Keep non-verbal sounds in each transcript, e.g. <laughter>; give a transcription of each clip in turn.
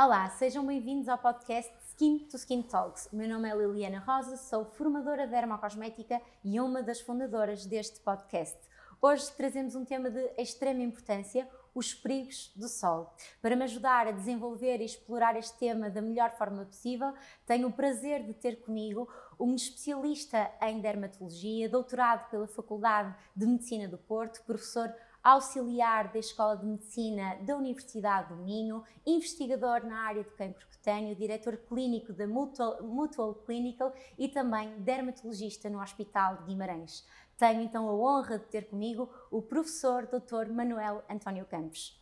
Olá, sejam bem-vindos ao podcast Skin to Skin Talks. O meu nome é Liliana Rosa, sou formadora de dermocosmética e uma das fundadoras deste podcast. Hoje trazemos um tema de extrema importância, os perigos do sol. Para me ajudar a desenvolver e explorar este tema da melhor forma possível, tenho o prazer de ter comigo um especialista em dermatologia, doutorado pela Faculdade de Medicina do Porto, professor auxiliar da Escola de Medicina da Universidade do Minho, investigador na área do cancro cutâneo, diretor clínico da Mutual, Mutual Clinical e também dermatologista no Hospital de Guimarães. Tenho então a honra de ter comigo o professor Dr. Manuel António Campos.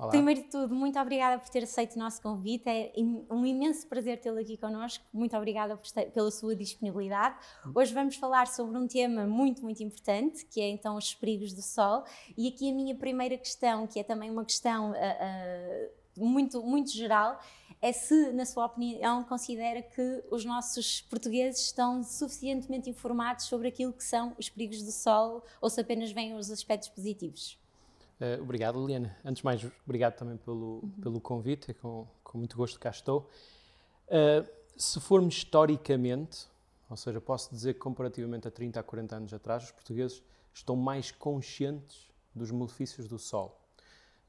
Olá. Primeiro de tudo, muito obrigada por ter aceito o nosso convite. É um imenso prazer tê-lo aqui connosco. Muito obrigada pela sua disponibilidade. Hoje vamos falar sobre um tema muito, muito importante, que é então os perigos do sol. E aqui a minha primeira questão, que é também uma questão uh, uh, muito, muito geral, é se, na sua opinião, considera que os nossos portugueses estão suficientemente informados sobre aquilo que são os perigos do sol ou se apenas veem os aspectos positivos. Uh, obrigado, Liliana. Antes de mais, obrigado também pelo, uhum. pelo convite, é com, com muito gosto que cá estou. Uh, se formos historicamente, ou seja, posso dizer que comparativamente a 30 a 40 anos atrás, os portugueses estão mais conscientes dos malefícios do sol.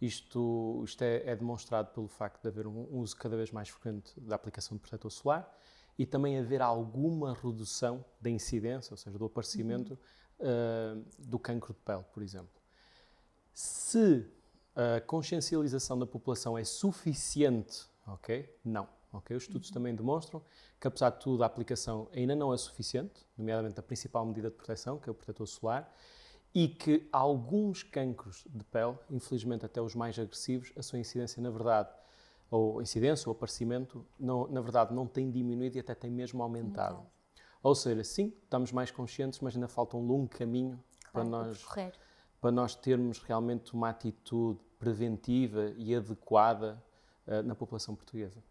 Isto, isto é, é, demonstrado pelo facto de haver um uso cada vez mais frequente da aplicação de protetor solar e também haver alguma redução da incidência, ou seja, do aparecimento uhum. uh, do cancro de pele, por exemplo. Se a consciencialização da população é suficiente, ok? Não. Okay? Os estudos uhum. também demonstram que, apesar de tudo, a aplicação ainda não é suficiente, nomeadamente a principal medida de proteção, que é o protetor solar, e que alguns cancros de pele, infelizmente até os mais agressivos, a sua incidência, na verdade, ou incidência ou aparecimento, não, na verdade, não tem diminuído e até tem mesmo aumentado. Ou seja, sim, estamos mais conscientes, mas ainda falta um longo caminho claro, para nós para nós termos realmente uma atitude preventiva e adequada uh, na população portuguesa.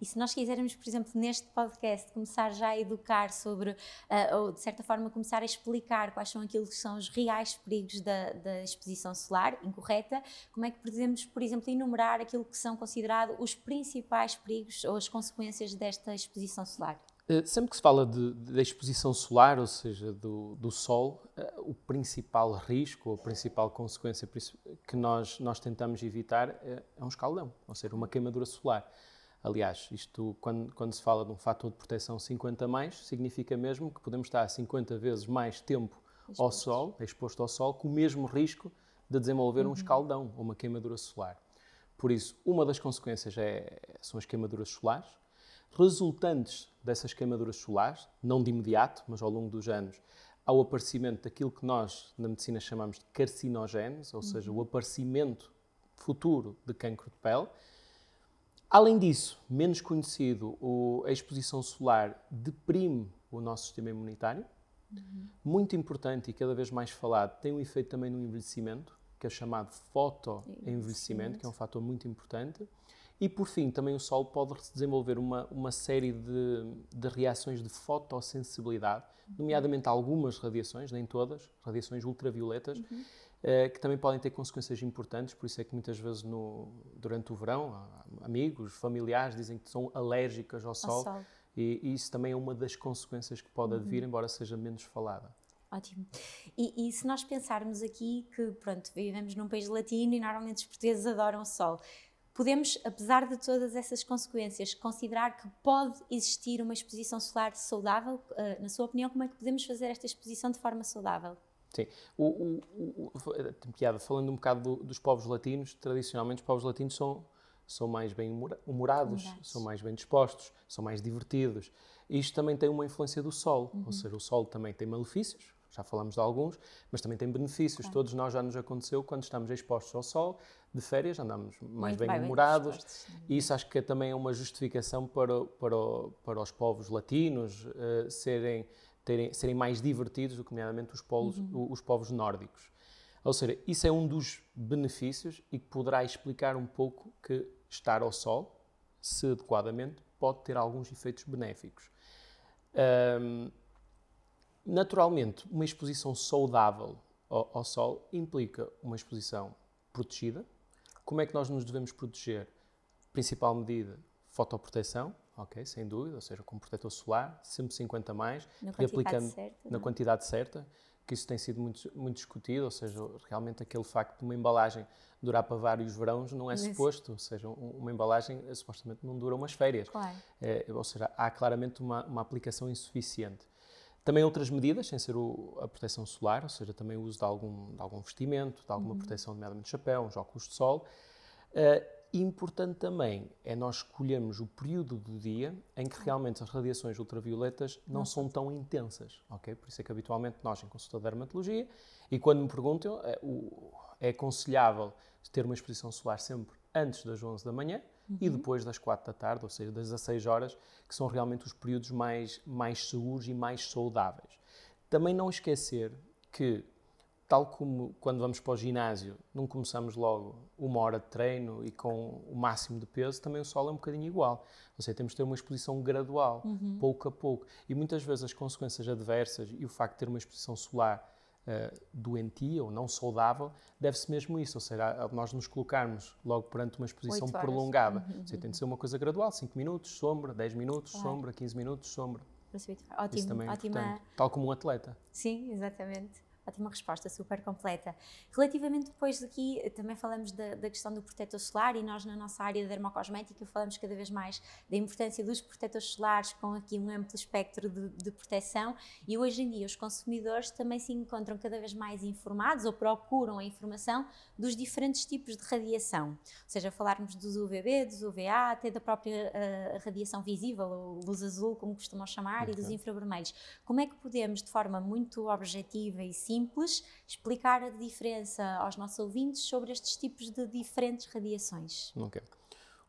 E se nós quisermos, por exemplo, neste podcast, começar já a educar sobre, uh, ou de certa forma começar a explicar quais são aquilo que são os reais perigos da, da exposição solar incorreta, como é que podemos, por exemplo, enumerar aquilo que são considerados os principais perigos ou as consequências desta exposição solar? Eh, sempre que se fala de exposição solar, ou seja, do, do sol, uh, o principal risco, a principal consequência que nós, nós tentamos evitar é, é um escaldão, ou seja, uma queimadura solar. Aliás, isto, quando, quando se fala de um fator de proteção 50 mais, significa mesmo que podemos estar 50 vezes mais tempo exposto. ao sol, exposto ao sol, com o mesmo risco de desenvolver uhum. um escaldão ou uma queimadura solar. Por isso, uma das consequências é, são as queimaduras solares, resultantes dessas queimaduras solares, não de imediato, mas ao longo dos anos, ao aparecimento daquilo que nós na medicina chamamos de carcinogéneos, ou seja, o aparecimento futuro de cancro de pele. Além disso, menos conhecido, a exposição solar deprime o nosso sistema imunitário. Uhum. Muito importante e cada vez mais falado, tem um efeito também no envelhecimento, que é chamado fotoenvelhecimento, que é um fator muito importante. E por fim, também o Sol pode desenvolver uma, uma série de, de reações de fotossensibilidade, nomeadamente algumas radiações, nem todas, radiações ultravioletas, uhum. eh, que também podem ter consequências importantes. Por isso é que muitas vezes no, durante o verão, amigos, familiares dizem que são alérgicas ao Sol. Ao sol. E, e, isso também é uma das consequências que pode advir, uhum. embora seja menos falada. Ótimo. E, e, se nós pensarmos aqui que, pronto, vivemos num país latino e normalmente os portugueses adoram o sol, podemos, apesar de todas essas consequências, considerar que pode existir uma exposição solar saudável? Uh, na sua opinião, como é que podemos fazer esta exposição de forma saudável? Sim, o, o, o, tem piada, falando um bocado do, dos povos latinos, tradicionalmente os povos latinos são, são mais bem humorados, são mais bem dispostos, são mais divertidos. Isto também tem uma influência do sol, uhum. ou seja, o sol também tem malefícios, já falamos de alguns, mas também tem benefícios. Claro. Todos nós já nos aconteceu quando estamos expostos ao sol, de férias, andamos mais bem humorados. E isso acho que também é uma justificação para, para, para os povos latinos uh, serem, terem, serem mais divertidos do que, nomeadamente, os, polos, uhum. os povos nórdicos. Ou seja, isso é um dos benefícios e que poderá explicar um pouco que estar ao sol, se adequadamente, pode ter alguns efeitos benéficos. Um, Naturalmente, uma exposição saudável ao, ao, sol implica uma exposição protegida. Como é que nós nos devemos proteger? principal medida, fotoproteção, ok, sem dúvida, ou seja, com protetor solar, sempre 50 mais, Na reaplicando quantidade certa, na não é? quantidade certa, que isso tem sido muito, muito discutido, ou seja, realmente aquele facto de uma embalagem durar para vários verões não é suposto, ou seja, um- uma embalagem eh, supostamente não dura umas férias. Claro. É, ou seja, há claramente uma, uma aplicação insuficiente. Também outras medidas, sem ser o- a proteção solar, ou seja, também o uso de algum, de algum vestimento, de alguma proteção, nomeadamente chapéu, uns óculos de sol. Eh, importante também é nós escolhermos o período do dia em que realmente as radiações ultravioletas não são tão intensas, ok? Por isso é que habitualmente nós, em consulta de dermatologia, e quando me perguntam, é, o- é aconselhável ter uma exposição solar sempre antes das 11 da manhã e depois das 4 da tarde, ou seja, das 16 horas, que são realmente os períodos mais, mais seguros e mais saudáveis. Também não esquecer que, tal como quando vamos para o ginásio, não começamos logo uma hora de treino e com o máximo de peso, também o sol é um bocadinho igual. Ou seja, temos de ter uma exposição gradual, pouco a pouco. E muitas vezes as consequências adversas e o facto de ter uma exposição solar eh, doentia ou não saudável, deve-se mesmo isso, ou seja, nós nos colocarmos logo perante uma exposição prolongada. Ou seja, tem de ser uma coisa gradual, 5 minutos, sombra, 10 minutos, Claro. sombra, 15 minutos, sombra. Evitar. Isso Ótimo, também é ótima. importante. Tal como um atleta. Sim, exatamente. Ótima resposta, super completa. Relativamente depois daqui, também falamos da, da questão do protetor solar e nós na nossa área de dermocosmética falamos cada vez mais da importância dos protetores solares com aqui um amplo espectro de, de proteção e hoje em dia os consumidores também se encontram cada vez mais informados ou procuram a informação dos diferentes tipos de radiação. Ou seja, falarmos dos UVB, dos UVA, até da própria eh, radiação visível, ou luz azul, como costumam chamar, e dos infravermelhos. Como é que podemos, de forma muito objetiva e simples, explicar a diferença aos nossos ouvintes sobre estes tipos de diferentes radiações? Ok.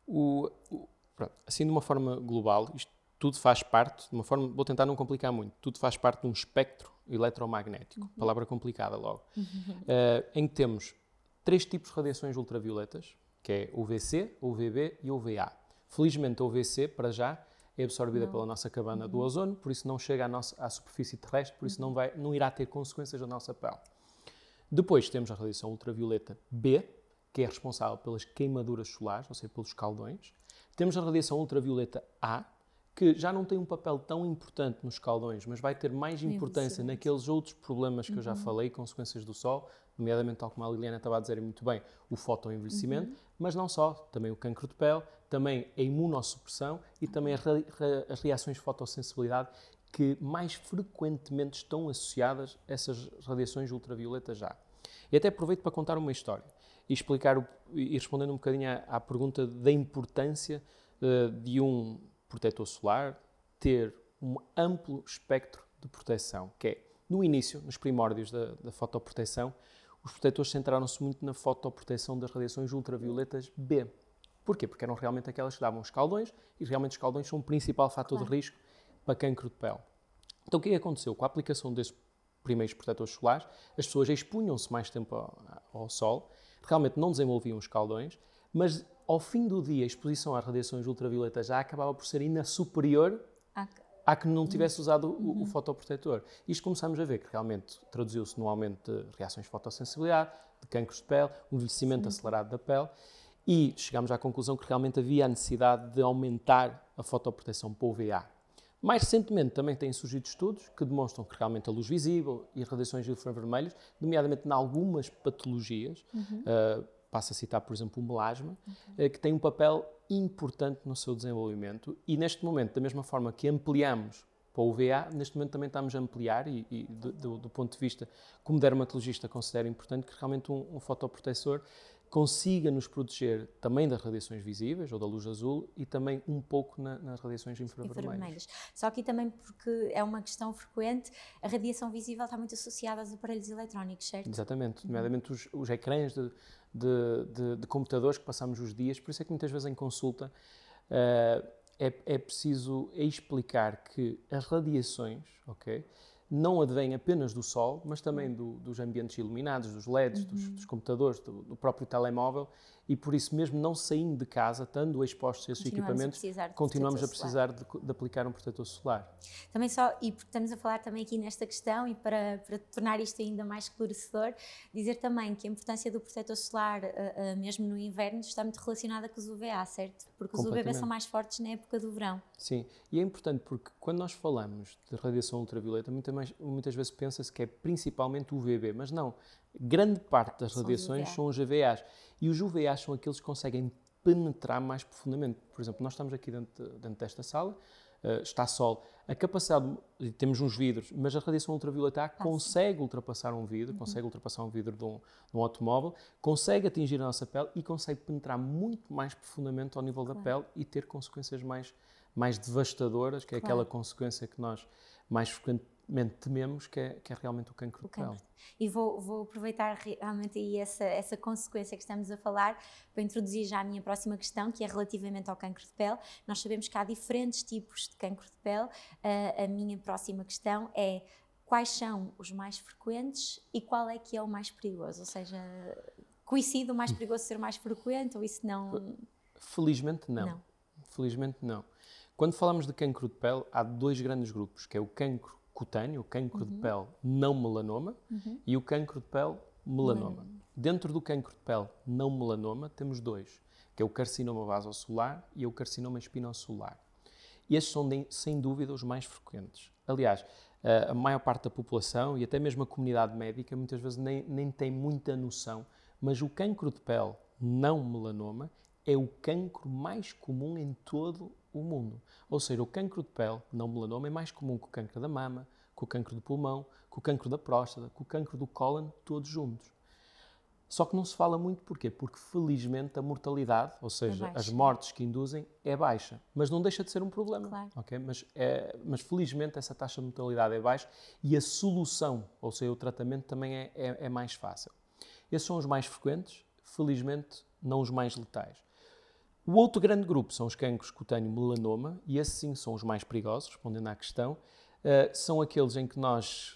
O, o- pronto, assim, de uma forma global, isto tudo faz parte, de uma forma, vou tentar não complicar muito, tudo faz parte de um espectro eletromagnético, palavra complicada logo, <laughs> eh, em que temos três tipos de radiações ultravioletas, que é UVC, UVB e UVA. Felizmente a UVC, para já, é absorvida pela nossa cabana do ozono, por isso não chega à, nossa, à superfície terrestre, por isso não, vai, não irá ter consequências na nossa pele. Depois temos a radiação ultravioleta B, que é responsável pelas queimaduras solares, ou seja, pelos caldões. Temos a radiação ultravioleta A, que já não tem um papel tão importante nos caldões, mas vai ter mais importância naqueles outros problemas que eu já falei, consequências do sol, nomeadamente, tal como a Liliana estava a dizer muito bem, o fotoenvelhecimento, mas não só, também o cancro de pele, também a imunossupressão e também a ra- ra- as reações de fotossensibilidade que mais frequentemente estão associadas a essas radiações ultravioletas já. E até aproveito para contar uma história e explicar o- e respondendo um bocadinho à, à pergunta da importância eh, de um protetor solar ter um amplo espectro de proteção, que é, no início, nos primórdios da, da fotoproteção, os protetores centraram-se muito na fotoproteção das radiações ultravioletas B. Porquê? Porque eram realmente aquelas que davam os caldões e realmente os caldões são o principal fator de risco para cancro de pele. Então o que é que aconteceu? Com a aplicação desses primeiros protetores solares, as pessoas expunham-se mais tempo ao, ao sol, realmente não desenvolviam os caldões, mas ao fim do dia a exposição às radiações ultravioletas já acabava por ser ainda superior há que não tivesse usado o, o fotoprotetor. Isto começamos a ver que realmente traduziu-se num aumento de reações de fotossensibilidade, de cancros de pele, um envelhecimento acelerado da pele e chegámos à conclusão que realmente havia a necessidade de aumentar a fotoproteção para o UVA. Mais recentemente também têm surgido estudos que demonstram que realmente a luz visível e as radiações infravermelhas, nomeadamente em algumas patologias, uh, passo a citar, por exemplo, o melasma, uh, que tem um papel importante no seu desenvolvimento e neste momento, da mesma forma que ampliamos para o UVA, neste momento também estamos a ampliar e, e do, do- do ponto de vista, como dermatologista, considero importante que realmente um, um fotoprotetor consiga nos proteger também das radiações visíveis ou da luz azul e também um pouco na- nas radiações infravermelhas. infravermelhas. Só aqui também porque é uma questão frequente, a radiação visível está muito associada aos aparelhos eletrónicos, certo? Exatamente, nomeadamente os, os ecrãs de, de- de- de computadores que passamos os dias, por isso é que muitas vezes em consulta eh, é, é preciso explicar que as radiações, ok, não advêm apenas do Sol, mas também do- dos ambientes iluminados, dos LEDs, dos, dos computadores, do, do próprio telemóvel e por isso mesmo não saindo de casa, estando expostos a esses equipamentos, a continuamos a precisar de, de, aplicar um protetor solar. Também só, e porque estamos a falar também aqui nesta questão e para, para tornar isto ainda mais esclarecedor, dizer também que a importância do protetor solar, uh, uh, mesmo no inverno, está muito relacionada com os UVA, certo? Porque os UVB são mais fortes na época do verão. Sim, e é importante porque quando nós falamos de radiação ultravioleta, muitas, mais, muitas vezes pensa-se que é principalmente o UVB, mas não. Grande parte das radiações são os UVAs. E os UVAs são aqueles que conseguem penetrar mais profundamente. Por exemplo, nós estamos aqui dentro, dentro desta sala, uh, está sol. A capacidade, temos uns vidros, mas a radiação ultravioleta A consegue ultrapassar um vidro, uhum. consegue ultrapassar um vidro de um, de um, automóvel, consegue atingir a nossa pele e consegue penetrar muito mais profundamente ao nível claro. da pele e ter consequências mais, mais devastadoras, que é claro. aquela consequência que nós mais frequentemente tememos, que é, que é realmente o cancro o de pele. E vou, vou, aproveitar realmente aí essa, essa consequência que estamos a falar para introduzir já a minha próxima questão, que é relativamente ao cancro de pele. Nós sabemos que há diferentes tipos de cancro de pele. Uh, a minha próxima questão é quais são os mais frequentes e qual é que é o mais perigoso? Ou seja, coincide o mais perigoso ser o mais frequente ou isso não... Felizmente não. não. Felizmente não. Quando falamos de cancro de pele, há dois grandes grupos, que é o cancro cutâneo, o cancro uhum. de pele não melanoma, uhum. e o cancro de pele melanoma. Uhum. Dentro do cancro de pele não melanoma temos dois, que é o carcinoma vasocelular e o carcinoma espinocelular. Estes são, de, sem dúvida, os mais frequentes. Aliás, a maior parte da população e até mesmo a comunidade médica muitas vezes nem, nem tem muita noção, mas o cancro de pele não melanoma é o cancro mais comum em todo o mundo. Ou seja, o cancro de pele, não melanoma, é mais comum que o cancro da mama, que o cancro do pulmão, que o cancro da próstata, que o cancro do cólon, todos juntos. Só que não se fala muito porquê? Porque felizmente a mortalidade, ou seja, é as mortes que induzem, é baixa. Mas não deixa de ser um problema. Claro. Okay? Mas, é, mas felizmente essa taxa de mortalidade é baixa e a solução, ou seja, o tratamento também é, é, é mais fácil. Esses são os mais frequentes, felizmente não os mais letais. O outro grande grupo são os cancros cutâneo melanoma, e esses sim são os mais perigosos, respondendo à questão. Uh, são aqueles em que nós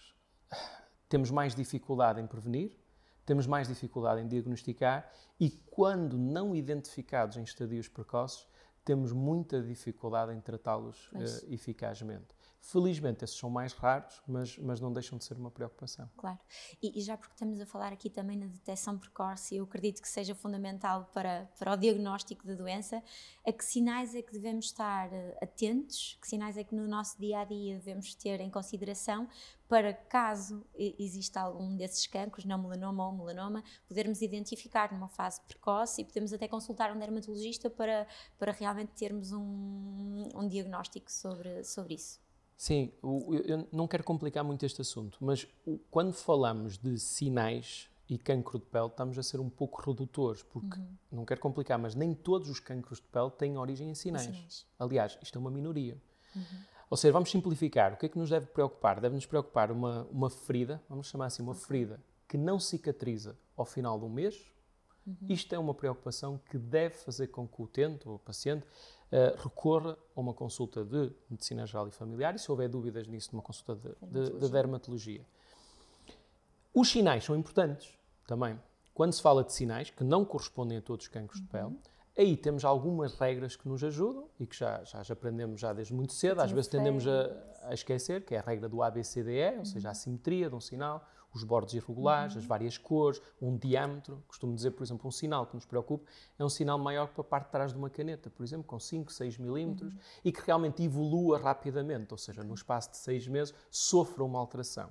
<sighs> temos mais dificuldade em prevenir, temos mais dificuldade em diagnosticar e, quando não identificados em estadios precoces, temos muita dificuldade em tratá-los uh, eficazmente. Felizmente, esses são mais raros, mas, mas não deixam de ser uma preocupação. Claro. E, e, já porque estamos a falar aqui também na detecção precoce, eu acredito que seja fundamental para, para o diagnóstico da doença, a que sinais é que devemos estar eh, atentos, que sinais é que no nosso dia a dia devemos ter em consideração para caso exista algum desses cancros, não melanoma ou melanoma, podermos identificar numa fase precoce e podemos até consultar um dermatologista para, para realmente termos um, um diagnóstico sobre, sobre isso. Sim, eu não quero complicar muito este assunto, mas quando falamos de sinais e cancro de pele, estamos a ser um pouco redutores, porque uhum. não quero complicar, mas nem todos os cancros de pele têm origem em sinais. sinais. Aliás, isto é uma minoria. Uhum. Ou seja, vamos simplificar. O que é que nos deve preocupar? Deve-nos preocupar uma, uma ferida, vamos chamar assim, uma ferida que não cicatriza ao final de um mês. Uhum. Isto é uma preocupação que deve fazer com que o utente ou o paciente recorra a uma consulta de medicina geral e familiar e, se houver dúvidas nisso, de uma consulta de, dermatologia. De, de dermatologia. Os sinais são importantes também. Quando se fala de sinais que não correspondem a todos os cancros uhum. de pele, aí temos algumas regras que nos ajudam e que já, já, já aprendemos já desde muito cedo, às vezes tendemos a, a, esquecer, que é a regra do ABCDE, ou uhum. seja, a simetria de um sinal, os bordos irregulares, uhum. as várias cores, um diâmetro. Costumo dizer, por exemplo, um sinal que nos preocupa é um sinal maior para a parte de trás de uma caneta, por exemplo, com 5, 6 milímetros, uhum. e que realmente evolua rapidamente, ou seja, no espaço de 6 meses sofra uma alteração.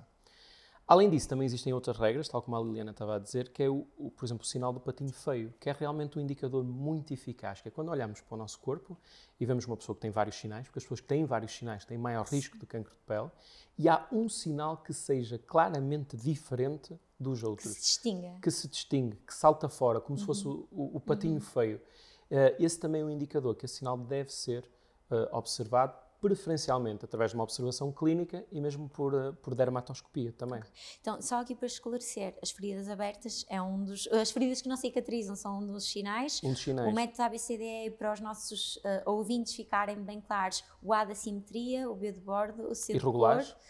Além disso, também existem outras regras, tal como a Liliana estava a dizer, que é, o, o, por exemplo, o sinal do patinho feio, que é realmente um indicador muito eficaz, que é quando olhamos para o nosso corpo e vemos uma pessoa que tem vários sinais, porque as pessoas que têm vários sinais têm maior risco de cancro de pele, e há um sinal que seja claramente diferente dos outros. Que se distinga. Que se distingue, que salta fora, como uhum. se fosse o, o, o patinho uhum. feio. Uh, esse também é um indicador que esse sinal deve ser uh, observado preferencialmente através de uma observação clínica e mesmo por, uh, por dermatoscopia também. Então, só aqui para esclarecer, as feridas abertas é um dos. As feridas que não cicatrizam são um dos sinais. Um dos sinais. O método ABCD é para os nossos uh, ouvintes ficarem bem claros: o A da simetria, o B de bordo, o C de Irregulares. cor.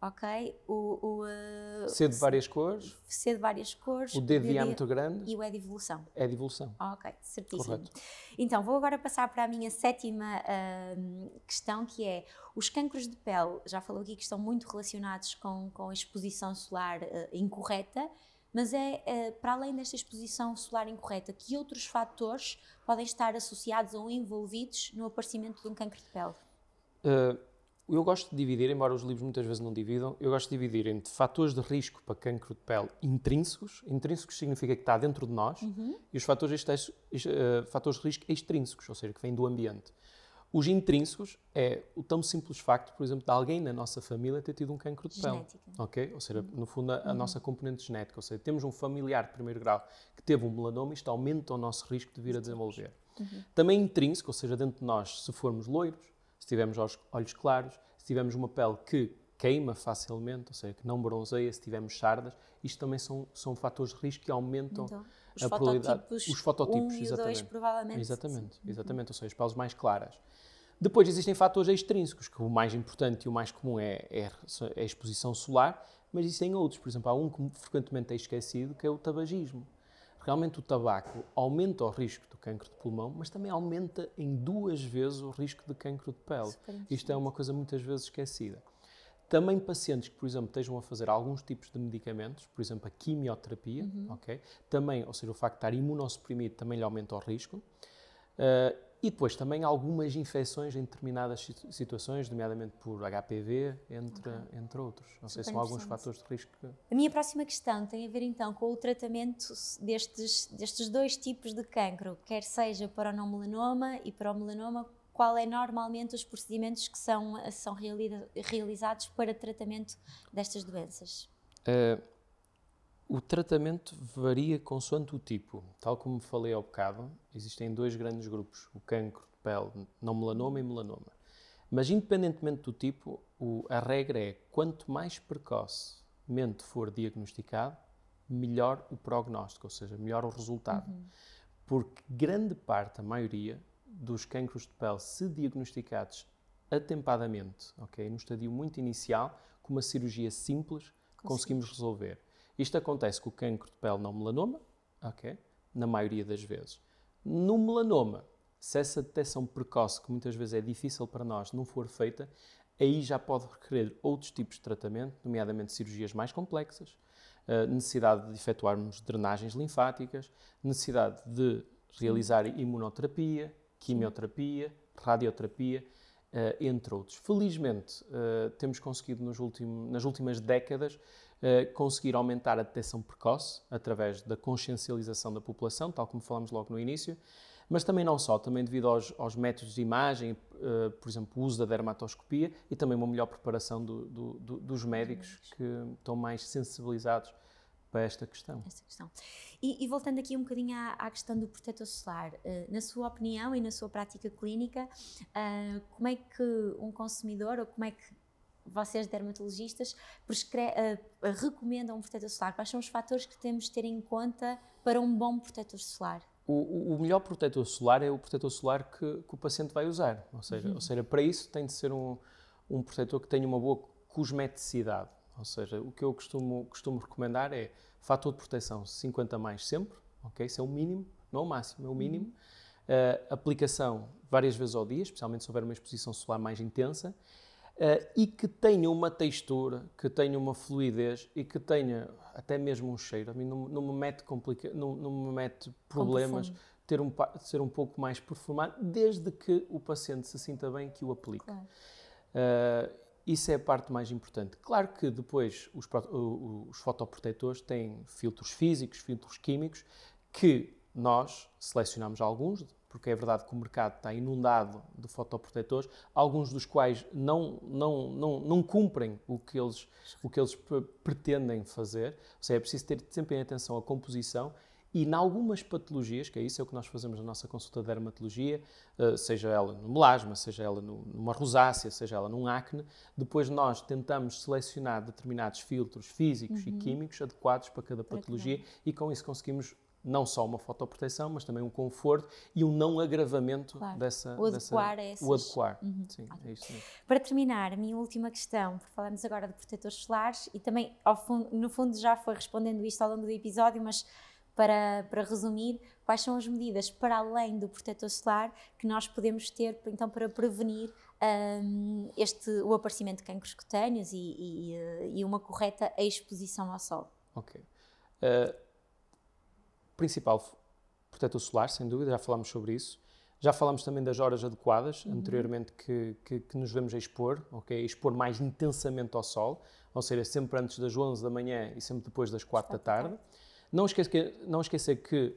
Ok? O, o, uh, C de várias cores. C de várias cores. O D de diâmetro grande. E o E de evolução. É de evolução. Ok, certíssimo. Correto. Então, vou agora passar para a minha sétima uh, questão, que é os cancros de pele. Já falou aqui que estão muito relacionados com, com a exposição solar uh, incorreta, mas é, uh, para além desta exposição solar incorreta, que outros fatores podem estar associados ou envolvidos no aparecimento de um cancro de pele? Eu gosto de dividir, embora os livros muitas vezes não dividam, eu gosto de dividir entre fatores de risco para cancro de pele intrínsecos, intrínsecos significa que está dentro de nós, uhum. e os fatores, uh, fatores de risco extrínsecos, ou seja, que vêm do ambiente. Os intrínsecos é o tão simples facto, por exemplo, de alguém na nossa família ter tido um cancro de pele. Genética. Ok? Ou seja, no fundo, a, a uhum. nossa componente genética. Ou seja, temos um familiar de primeiro grau que teve um melanoma, isto aumenta o nosso risco de vir a desenvolver. Uhum. Também intrínseco, ou seja, dentro de nós, se formos loiros, tivermos olhos claros, se tivermos uma pele que queima facilmente, ou seja, que não bronzeia, se tivermos sardas, isto também são, são fatores de risco que aumentam então, a probabilidade. Os fototipos, um exatamente. Dois, provavelmente. Exatamente, exatamente, ou seja, as peles mais claras. Depois existem fatores extrínsecos, que o mais importante e o mais comum é, é, é a exposição solar, mas existem outros. Por exemplo, há um que frequentemente é esquecido, que é o tabagismo. Realmente o tabaco aumenta o risco cancro de pulmão, mas também aumenta em duas vezes o risco de cancro de pele. Isto é uma coisa muitas vezes esquecida. Também pacientes que, por exemplo, estejam a fazer alguns tipos de medicamentos, por exemplo, a quimioterapia, uhum. ok? Também, ou seja, o facto de estar imunossuprimido também lhe aumenta o risco. Uh, e depois também algumas infecções em determinadas situações, nomeadamente por HPV, entre, okay. entre outros. Não sei se são alguns fatores de risco. Que... A minha próxima questão tem a ver então com o tratamento destes, destes dois tipos de cancro, quer seja para o não melanoma e para o melanoma, qual é normalmente os procedimentos que são, são realizados para tratamento destas doenças? Uh, o tratamento varia consoante o tipo. Tal como falei ao bocado, existem dois grandes grupos: o cancro de pele, não melanoma e melanoma. Mas, independentemente do tipo, a regra é quanto mais precocemente for diagnosticado, melhor o prognóstico, ou seja, melhor o resultado. Uhum. Porque grande parte, a maioria, dos cancros de pele, se diagnosticados atempadamente, ok, no estadio muito inicial, com uma cirurgia simples, conseguimos resolver. Isto acontece com o cancro de pele não melanoma, ok? Na maioria das vezes. No melanoma, se essa detecção precoce, que muitas vezes é difícil para nós, não for feita, aí já pode requerer outros tipos de tratamento, nomeadamente cirurgias mais complexas, necessidade de efetuarmos drenagens linfáticas, necessidade de realizar imunoterapia, quimioterapia, radioterapia, entre outros. Felizmente, temos conseguido nas últimas décadas conseguir aumentar a detecção precoce através da consciencialização da população, tal como falamos logo no início, mas também não só, também devido aos, aos métodos de imagem, uh, por exemplo, o uso da dermatoscopia e também uma melhor preparação do, do, do, dos médicos que estão mais sensibilizados para esta questão. Esta questão. E, e, voltando aqui um bocadinho à, à questão do protetor solar, uh, na sua opinião e na sua prática clínica, uh, como é que um consumidor ou como é que vocês dermatologistas uh, recomendam um protetor solar? Quais são os fatores que temos de ter em conta para um bom protetor solar? O, o melhor protetor solar é o protetor solar que, que o paciente vai usar. Ou seja, uhum. ou seja, para isso tem de ser um, um protetor que tenha uma boa cosmeticidade. Ou seja, o que eu costumo, costumo recomendar é fator de proteção 50 mais sempre, ok? Isso é o mínimo, não é o máximo, é o mínimo. Uhum. Uh, aplicação várias vezes ao dia, especialmente se houver uma exposição solar mais intensa e que tenha uma textura, que tenha uma fluidez e que tenha até mesmo um cheiro. A mim não, não me mete, complica não, não me mete problemas ter um, ser um pouco mais perfumado, desde que o paciente se sinta bem que o aplique. Claro. Uh, isso é a parte mais importante. Claro que depois os, os fotoprotetores têm filtros físicos, filtros químicos, que nós selecionamos alguns, porque é verdade que o mercado está inundado de fotoprotetores, alguns dos quais não, não, não, não cumprem o que eles, o que eles pretendem fazer. Ou seja, é preciso ter sempre em atenção a composição e, em algumas patologias, que é isso é o que nós fazemos na nossa consulta de dermatologia, eh, seja ela no melasma, seja ela numa rosácea, seja ela num acne, depois nós tentamos selecionar determinados filtros físicos uhum. e químicos adequados para cada patologia e com isso conseguimos não só uma fotoproteção, mas também um conforto e um não agravamento Claro. dessa. O adequar dessa, a essas- O adequar. Uhum. Sim, é isso mesmo. Para terminar, a minha última questão, porque falamos agora de protetores solares e também, fundo- no fundo, já foi respondendo isto ao longo do episódio, mas para, para resumir, quais são as medidas para além do protetor solar que nós podemos ter então para prevenir hum, este, o aparecimento de cancros cutâneos e, e, e uma correta exposição ao sol? Ok. Uh, principal protetor solar, sem dúvida, já falámos sobre isso. Já falámos também das horas adequadas, anteriormente, que, que, que nos devemos expor, ok? Expor mais intensamente ao sol, ou seja, sempre antes das 11 da manhã e sempre depois das 4 da tarde. Não esquecer, não esquecer que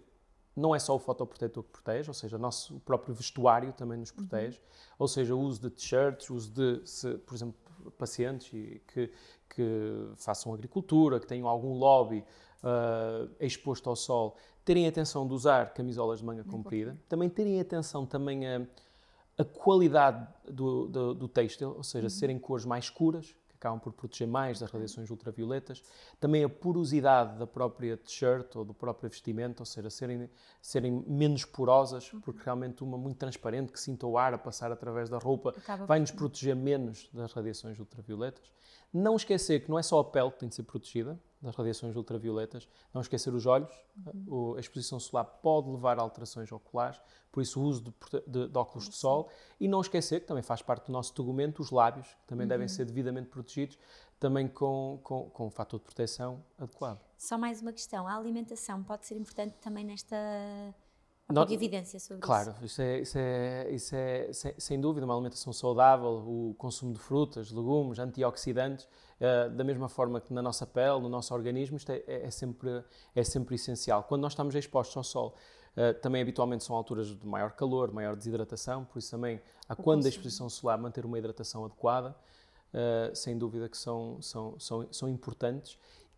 não é só o fotoprotetor que protege, ou seja, o nosso próprio vestuário também nos protege, ou seja, o uso de t-shirts, o uso de, se, por exemplo, pacientes que, que façam agricultura, que tenham algum lobby ah, exposto ao sol, terem atenção de usar camisolas de manga comprida, também terem atenção também a, a qualidade do, do, do têxtil, ou seja, serem cores mais escuras, que acabam por proteger mais das radiações ultravioletas, também a porosidade da própria t-shirt ou do próprio vestimento, ou seja, serem, serem menos porosas, porque realmente uma muito transparente, que sinta o ar a passar através da roupa, Acaba vai nos proteger menos das radiações ultravioletas. Não esquecer que não é só a pele que tem de ser protegida das radiações ultravioletas, não esquecer os olhos. O- A exposição solar pode levar a alterações oculares, por isso o uso de, de- de óculos de sol. E não esquecer, que também faz parte do nosso tegumento, os lábios, que também devem ser devidamente protegidos, também com, com, com um fator de proteção adequado. Só mais uma questão, a alimentação pode ser importante também nesta... Há pouca evidência sobre Claro, isso. isso é, isso é, isso é sem, sem dúvida uma alimentação saudável, o consumo de frutas, legumes, antioxidantes, eh, da mesma forma que na nossa pele, no nosso organismo, isto é, é- é sempre, é sempre essencial. Quando nós estamos expostos ao sol, eh, também habitualmente são alturas de maior calor, maior desidratação, por isso também, a quando a consumo. exposição solar, manter uma hidratação adequada, eh, sem dúvida que são, são, são, são importantes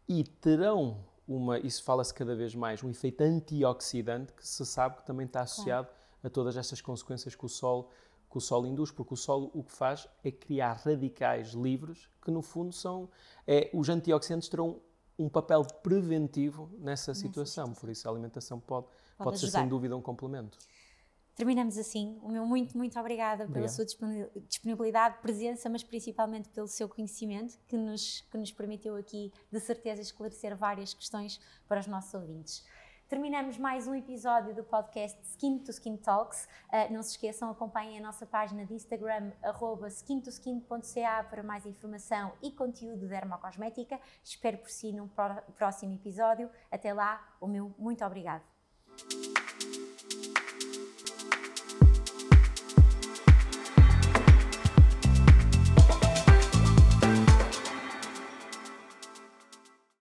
e terão uma, isso fala-se cada vez mais, um efeito antioxidante que se sabe que também está associado a todas estas consequências que o sol que o sol induz, porque o sol o que faz é criar radicais livres que no fundo são é, os antioxidantes terão um papel preventivo nessa situação, por isso a alimentação pode, pode, ser ajudar. sem dúvida um complemento. Terminamos assim. O meu muito, muito obrigada pela Obrigado. sua disponi- disponibilidade, presença, mas principalmente pelo seu conhecimento, que nos, que nos permitiu aqui, de certeza, esclarecer várias questões para os nossos ouvintes. Terminamos mais um episódio do podcast Skin to Skin Talks. Ah, não se esqueçam, acompanhem a nossa página de Instagram, arroba skintoskin.ca para mais informação e conteúdo de dermocosmética. Espero por si num pró- próximo episódio. Até lá, o meu muito obrigado.